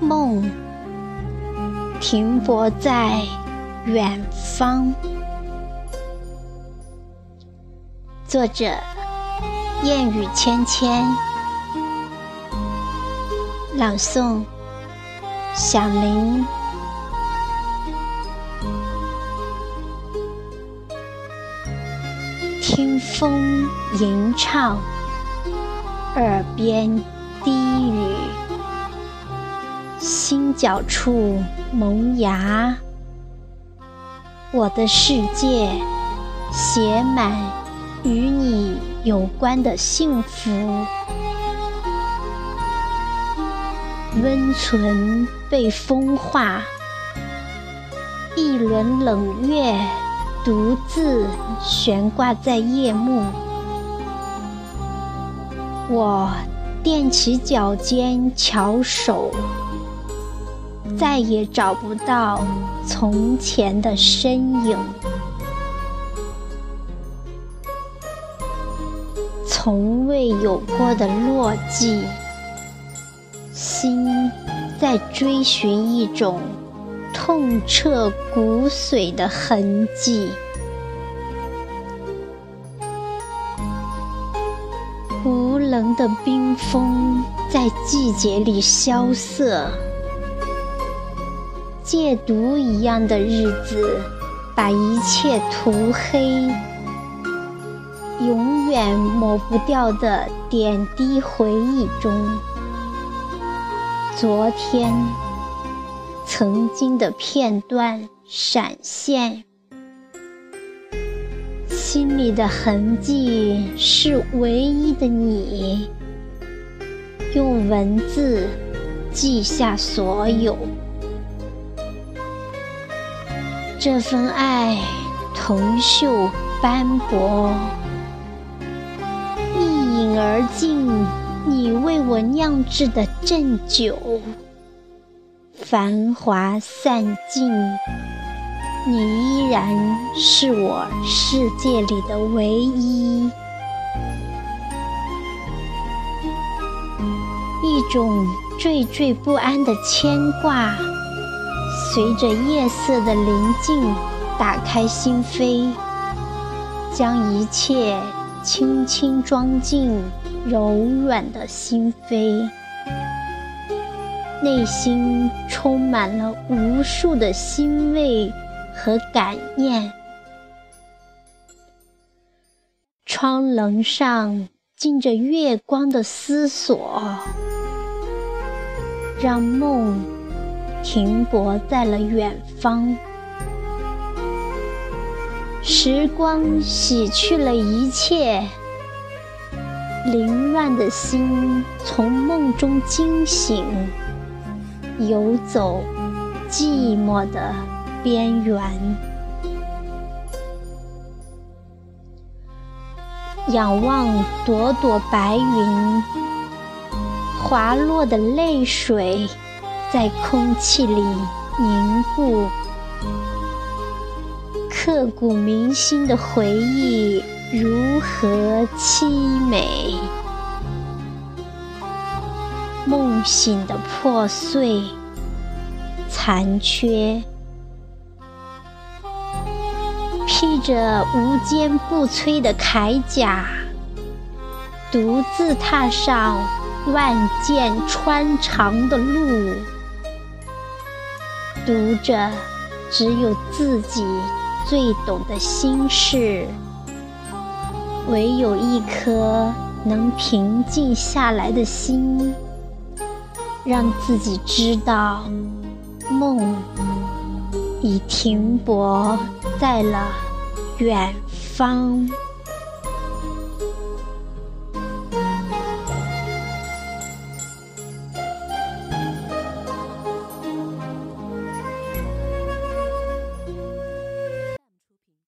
梦停泊在远方。作者：燕语芊芊，朗诵：响铃。听风吟唱，耳边低语，心角处萌芽。我的世界写满与你有关的幸福，温存被风化，一轮冷月。独自悬挂在夜幕，我踮起脚尖翘首，再也找不到从前的身影。从未有过的落寂，心在追寻一种。痛彻骨髓的痕迹，无棱的冰封在季节里萧瑟，戒毒一样的日子把一切涂黑，永远抹不掉的点滴回忆中，昨天。曾经的片段闪现，心里的痕迹是唯一的你。用文字记下所有，这份爱铜锈斑驳，一饮而尽，你为我酿制的鸩酒。繁华散尽，你依然是我世界里的唯一。一种惴惴不安的牵挂，随着夜色的临近，打开心扉，将一切轻轻装进柔软的心扉。内心充满了无数的欣慰和感念，窗棱上浸着月光的思索，让梦停泊在了远方。时光洗去了一切，凌乱的心从梦中惊醒。游走寂寞的边缘，仰望朵朵白云，滑落的泪水在空气里凝固，刻骨铭心的回忆如何凄美。梦醒的破碎、残缺，披着无坚不摧的铠甲，独自踏上万箭穿肠的路，读着只有自己最懂的心事，唯有一颗能平静下来的心。让自己知道，梦已停泊在了远方。